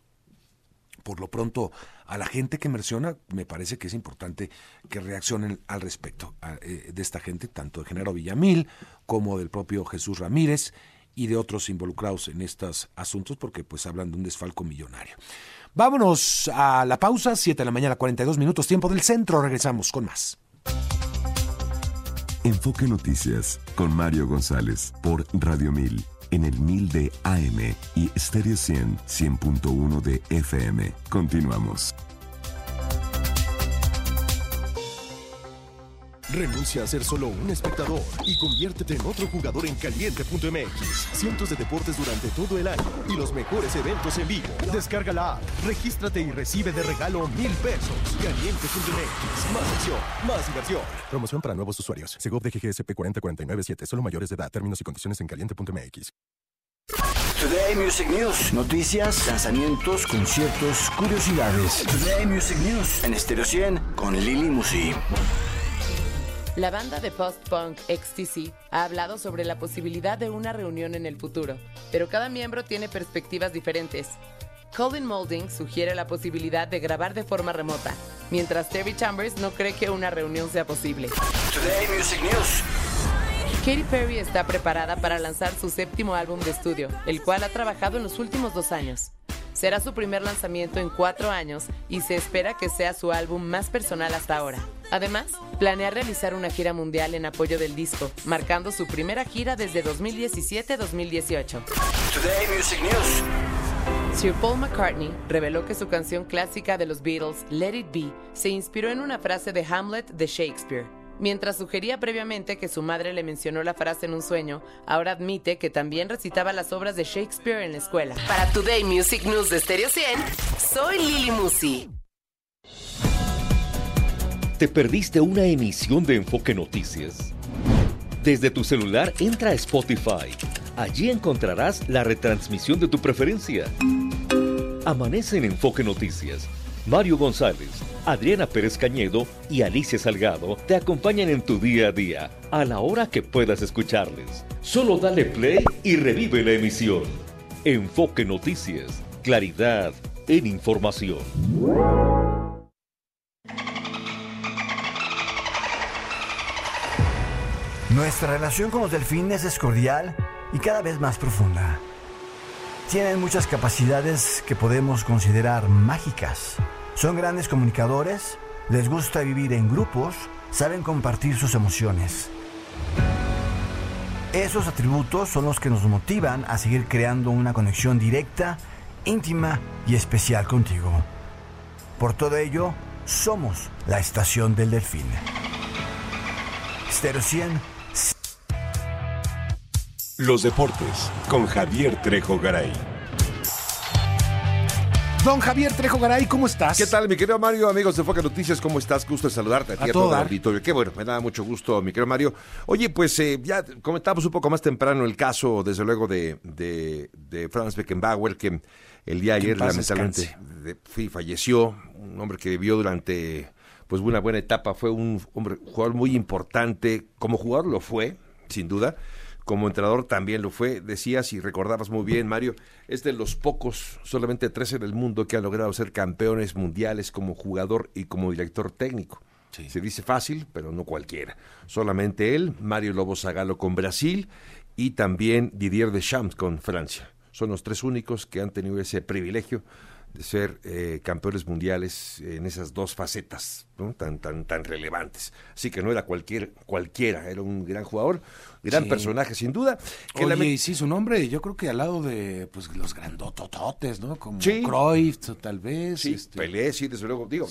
por lo pronto a la gente que menciona, me parece que es importante que reaccionen al respecto eh, de esta gente, tanto de Genaro Villamil como del propio Jesús Ramírez y de otros involucrados en estos asuntos, porque pues hablan de un desfalco millonario. Vámonos a la pausa, 7 de la mañana, 42 minutos, tiempo del centro, regresamos con más. Enfoque Noticias con Mario González por Radio 1000 en el 1000 de AM y Stereo 100 100.1 de FM. Continuamos. Renuncia a ser solo un espectador y conviértete en otro jugador en caliente.mx. Cientos de deportes durante todo el año y los mejores eventos en vivo. Descarga la app, regístrate y recibe de regalo mil pesos. Caliente.mx. Más acción, más diversión. Promoción para nuevos usuarios. Segov de GGSP 40497. Solo mayores de edad. Términos y condiciones en caliente.mx. Today Music News. Noticias, lanzamientos, conciertos, curiosidades. Today Music News. En Estéreo 100 con Lili Musi. La banda de post-punk XTC ha hablado sobre la posibilidad de una reunión en el futuro, pero cada miembro tiene perspectivas diferentes. Colin Moulding sugiere la posibilidad de grabar de forma remota, mientras Terry Chambers no cree que una reunión sea posible. Today Music News. Katy Perry está preparada para lanzar su séptimo álbum de estudio, el cual ha trabajado en los últimos dos años. Será su primer lanzamiento en cuatro años y se espera que sea su álbum más personal hasta ahora. Además, planea realizar una gira mundial en apoyo del disco, marcando su primera gira desde 2017-2018. Sir Paul McCartney reveló que su canción clásica de los Beatles, Let It Be, se inspiró en una frase de Hamlet de Shakespeare. Mientras sugería previamente que su madre le mencionó la frase en un sueño, ahora admite que también recitaba las obras de Shakespeare en la escuela. Para Today Music News de Stereo 100, soy Lili Musi. ¿Te perdiste una emisión de Enfoque Noticias? Desde tu celular entra a Spotify. Allí encontrarás la retransmisión de tu preferencia. Amanece en Enfoque Noticias. Mario González Adriana Pérez Cañedo y Alicia Salgado te acompañan en tu día a día, a la hora que puedas escucharles. Solo dale play y revive la emisión. Enfoque Noticias, claridad en información. Nuestra relación con los delfines es cordial y cada vez más profunda. Tienen muchas capacidades que podemos considerar mágicas son grandes comunicadores, les gusta vivir en grupos, saben compartir sus emociones. Esos atributos son los que nos motivan a seguir creando una conexión directa, íntima y especial contigo. Por todo ello, somos la estación del delfín. Stereo 100. Los deportes con Javier Trejo Garay. Don Javier Trejo Garay, ¿cómo estás? ¿Qué tal, mi querido Mario? Amigos de Foca Noticias, ¿cómo estás? Gusto de saludarte a ti a, todo, el auditorio. Qué bueno, me da mucho gusto, mi querido Mario. Oye, pues eh, ya comentamos un poco más temprano el caso, desde luego, de, de, de Franz Beckenbauer, que el día de ayer, lamentablemente, falleció. Un hombre que vivió durante pues una buena etapa. Fue un hombre, jugador muy importante. Como jugador lo fue, sin duda como entrenador también lo fue. Decías y recordabas muy bien, Mario, es de los pocos, solamente tres en el mundo que han logrado ser campeones mundiales como jugador y como director técnico. Se dice fácil, pero no cualquiera. Solamente él, Mario Lobo Zagalo con Brasil y también Didier Deschamps con Francia. Son los tres únicos que han tenido ese privilegio de ser eh, campeones mundiales en esas dos facetas tan, tan, tan relevantes. Así que no era cualquier, cualquiera, era un gran jugador, gran personaje sin duda. Que Oye, y sí, su nombre, yo creo que al lado de pues los grandotototes, ¿no? Como Cruyff, tal vez. Sí, este... Pelé, sí, desde luego, digo.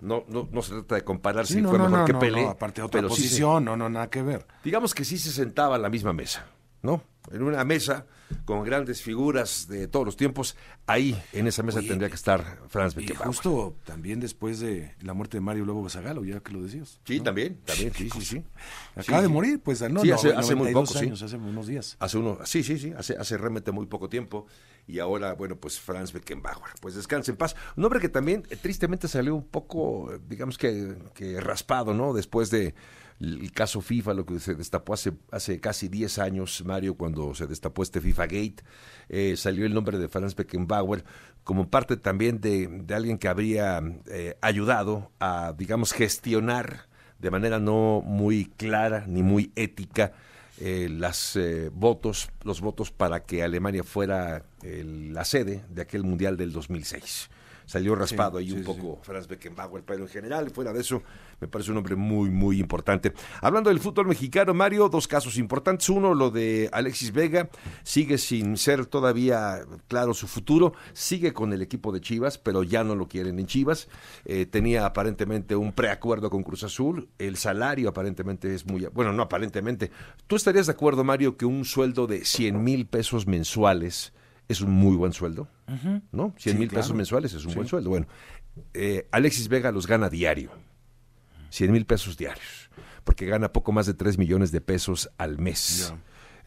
No, no, no se trata de comparar si fue mejor que Pelé. aparte de otra posición, no, no, nada que ver. Digamos que sí se sentaba a la misma mesa, ¿no? En una mesa con grandes figuras de todos los tiempos, ahí en esa mesa tendría que estar Franz Beckenbauer. Y justo también después de la muerte de Mario Lobo Zagalo, ya que lo decías. Sí, también, también, sí, sí, sí. Acaba de morir, pues, no, sí, hace, hace muy poco, años, hace unos días. Hace uno, sí, sí, sí, hace, hace realmente muy poco tiempo. Y ahora, bueno, pues Franz Beckenbauer. Pues descanse en paz. Un hombre que también eh, tristemente salió un poco, digamos que, que raspado, ¿no? Después de el caso FIFA, lo que se destapó hace, hace casi 10 años, Mario, cuando se destapó este FIFA Gate, eh, salió el nombre de Franz Beckenbauer como parte también de, de alguien que habría eh, ayudado a, digamos, gestionar de manera no muy clara ni muy ética eh, las votos, los votos para que Alemania fuera la sede de aquel mundial del 2006 salió raspado ahí un poco Franz Beckenbauer, pero en general, fuera de eso, me parece un hombre muy, muy importante. Hablando del fútbol mexicano, Mario, dos casos importantes. Uno, lo de Alexis Vega, sigue sin ser todavía claro su futuro, sigue con el equipo de Chivas, pero ya no lo quieren en Chivas. Eh, tenía aparentemente un preacuerdo con Cruz Azul, el salario aparentemente es muy, bueno, no aparentemente. ¿Tú estarías de acuerdo, Mario, que un sueldo de 100 mil pesos mensuales es un muy buen sueldo, ¿no? 100 mil pesos mensuales es un buen sueldo. Bueno, eh, Alexis Vega los gana diario, 100 mil pesos diarios, porque gana poco más de 3 millones de pesos al mes.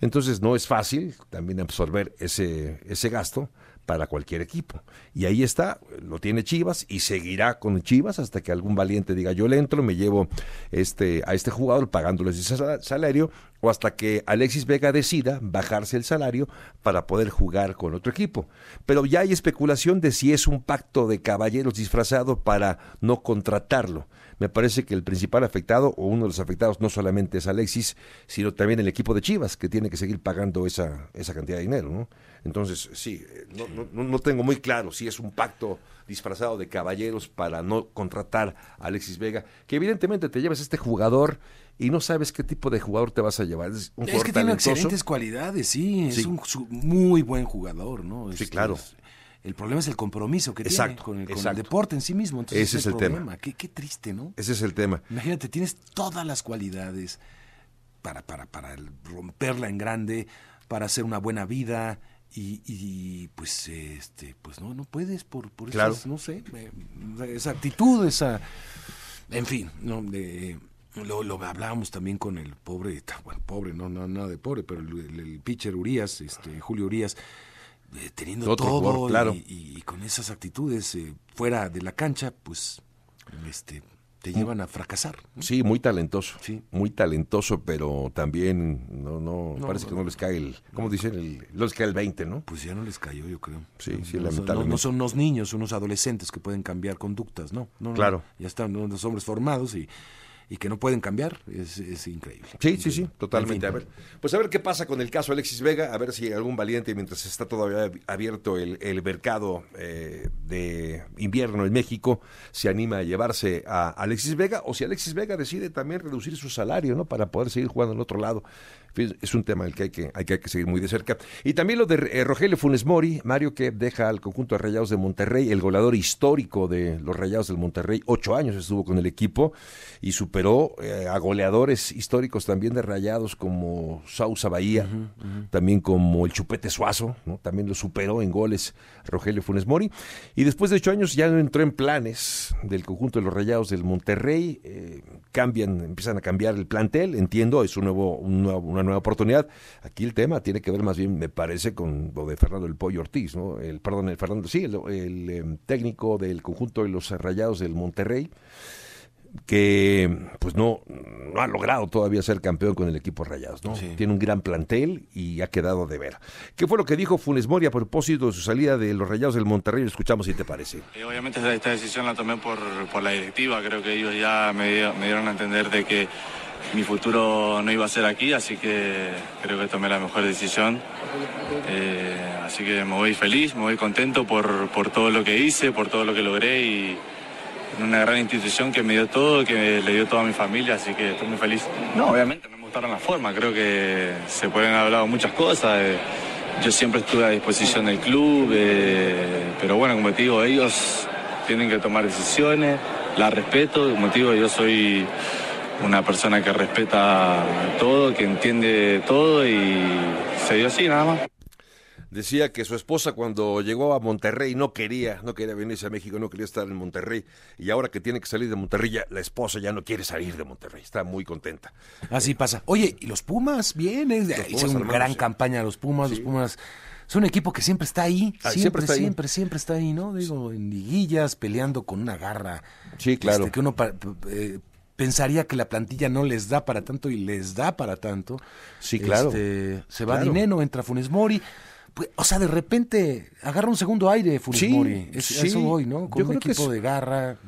Entonces no es fácil también absorber ese, ese gasto, para cualquier equipo. Y ahí está, lo tiene Chivas y seguirá con Chivas hasta que algún valiente diga yo le entro, me llevo este, a este jugador pagándoles ese salario o hasta que Alexis Vega decida bajarse el salario para poder jugar con otro equipo. Pero ya hay especulación de si es un pacto de caballeros disfrazado para no contratarlo. Me parece que el principal afectado o uno de los afectados no solamente es Alexis, sino también el equipo de Chivas, que tiene que seguir pagando esa, esa cantidad de dinero. ¿no? Entonces, sí, eh, no, no, no tengo muy claro si es un pacto disfrazado de caballeros para no contratar a Alexis Vega, que evidentemente te llevas a este jugador y no sabes qué tipo de jugador te vas a llevar. Es, un es que tiene excelentes cualidades, sí, es un muy buen jugador, ¿no? Sí, claro. El problema es el compromiso que tiene con el, deporte en sí mismo. Entonces, ese es el, tema. Qué, qué, triste, ¿no? Ese es el tema. Imagínate, tienes todas las cualidades para, para, para romperla en grande, para hacer una buena vida, y, pues este pues no no puedes por por no sé esa actitud esa en fin no de lo, lo hablábamos también con el pobre bueno pobre no no nada de pobre pero el, pitcher Urias este Julio Urias eh, teniendo todo claro. y, con esas actitudes eh, fuera de la cancha pues este te llevan a fracasar. Sí, muy talentoso, sí. muy talentoso, pero también no, no, parece que no les cae el, ¿cómo dicen? El, no les cae el 20, ¿no? Pues ya no les cayó, yo creo. Sí, sí, no, lamentablemente. No, son unos niños, unos adolescentes que pueden cambiar conductas, ¿no? no claro. ya están unos hombres formados y y que no pueden cambiar, es, es increíble. Sí, sí, sí, totalmente. A ver, pues a ver qué pasa con el caso Alexis Vega, a ver si algún valiente, mientras está todavía abierto el, el mercado eh, de invierno en México, se anima a llevarse a Alexis Vega, o si Alexis Vega decide también reducir su salario, ¿no? Para poder seguir jugando en otro lado. Es un tema el que hay que, hay que, seguir muy de cerca. Y también lo de eh, Rogelio Funes Mori, Mario, que deja al conjunto de Rayados de Monterrey, el goleador histórico de los Rayados del Monterrey, ocho años estuvo con el equipo y super superó eh, a goleadores históricos también de rayados como Sausa Bahía, también como el Chupete Suazo, ¿no? también lo superó en goles Rogelio Funes Mori. Y después de ocho años ya entró en planes del conjunto de los rayados del Monterrey, eh, cambian, empiezan a cambiar el plantel, entiendo, es un nuevo, una nueva oportunidad. Aquí el tema tiene que ver más bien, me parece, con lo de Fernando el Pollo Ortiz, ¿no? El, perdón, el Fernando, sí, el, em, técnico del conjunto de los rayados del Monterrey que pues no, no ha logrado todavía ser campeón con el equipo Rayados, ¿no? Tiene un gran plantel y ha quedado de ver. ¿Qué fue lo que dijo Funes Mori a propósito de su salida de los Rayados del Monterrey? Lo escuchamos si te parece. obviamente esta decisión la tomé por, por la directiva, creo que ellos ya me, me dieron a entender de que mi futuro no iba a ser aquí, así que creo que tomé la mejor decisión. Eh, así que me voy feliz, me voy contento por, por todo lo que hice, por todo lo que logré y en una gran institución que me dio todo, que le dio toda mi familia, así que estoy muy feliz. No, obviamente no me gustaron las formas, creo que se pueden haber hablado muchas cosas. Eh, yo siempre estuve a disposición del club, eh, pero bueno, como te digo, ellos tienen que tomar decisiones, la respeto, como te digo, yo soy una persona que respeta todo, que entiende todo y se dio así nada más. Decía que su esposa cuando llegó a Monterrey no quería, no quería venirse a México, no quería estar en Monterrey y ahora que tiene que salir de Monterrey, ya, la esposa ya no quiere salir de Monterrey, está muy contenta. Así pasa. Oye, y los Pumas, bien, hicieron una gran campaña los Pumas, los Pumas es un equipo que siempre está ahí, ah, siempre, siempre, siempre, está ahí, ¿no? Digo, en liguillas, peleando con una garra. Sí, claro. Este, que uno eh, pensaría que la plantilla no les da para tanto y les da para tanto. Sí, claro. Este, se va Dineno, entra Funes Mori. Pues, o sea, de repente agarra un segundo aire Funes Mori. Eso voy, ¿no? Con un equipo de garra.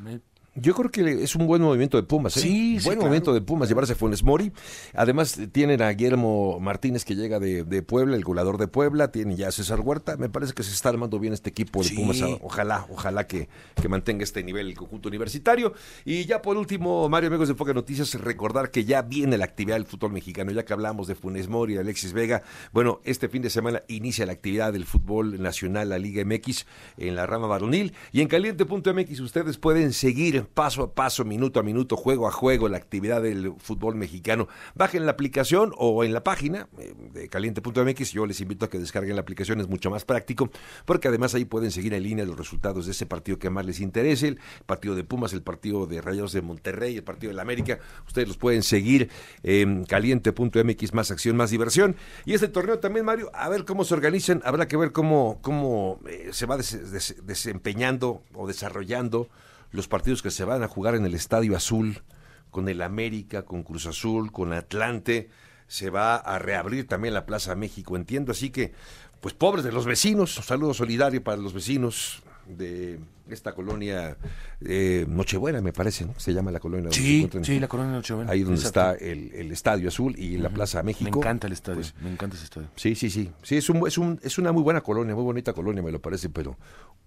Yo creo que es un buen movimiento de Pumas. ¿eh? Sí, buen movimiento de Pumas llevarse a Funes Mori. Además, tienen a Guillermo Martínez que llega de, Puebla, el goleador de Puebla. Tienen ya a César Huerta. Me parece que se está armando bien este equipo de Pumas. Ojalá, ojalá que, que, mantenga este nivel el conjunto universitario. Y ya por último, Mario, amigos de Enfoque Noticias, recordar que ya viene la actividad del fútbol mexicano. Ya que hablamos de Funes Mori, Alexis Vega. Bueno, este fin de semana inicia la actividad del fútbol nacional, la Liga MX, en la rama varonil. Y en caliente.mx ustedes pueden seguir paso a paso, minuto a minuto, juego a juego, la actividad del fútbol mexicano. Bajen la aplicación o en la página eh, de caliente.mx. Yo les invito a que descarguen la aplicación, es mucho más práctico, porque además ahí pueden seguir en línea los resultados de ese partido que más les interese, el partido de Pumas, el partido de Rayos de Monterrey, el partido de la América. Ustedes los pueden seguir en caliente.mx, más acción, más diversión. Y este torneo también, Mario, a ver cómo se organizan, habrá que ver cómo, cómo eh, se va desempeñando o desarrollando los partidos que se van a jugar en el Estadio Azul, con el América, con Cruz Azul, con Atlante, se va a reabrir también la Plaza México, entiendo, así que, pues pobres de los vecinos, un saludo solidario para los vecinos de esta colonia eh, Nochebuena, me parece, ¿no? Se llama la colonia. Sí, sí, la colonia Nochebuena. Ahí donde está el, el, Estadio Azul y la Plaza México. Me encanta el estadio, pues, me encanta ese estadio. Sí, sí, sí. Sí, es, un, es, un, es una muy buena colonia, muy bonita colonia, me lo parece, pero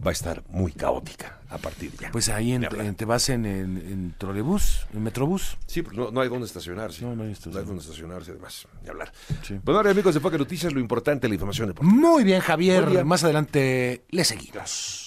va a estar muy caótica a partir de ya. Pues ahí en, te vas en, en, trolebús, en metrobús. Sí, pues no, no hay dónde estacionarse. No, no hay, no hay dónde estacionarse, además, de hablar. Sí. Bueno, ahora, amigos de Foque Noticias, lo importante, la información. Muy bien, Javier. Más adelante le seguimos.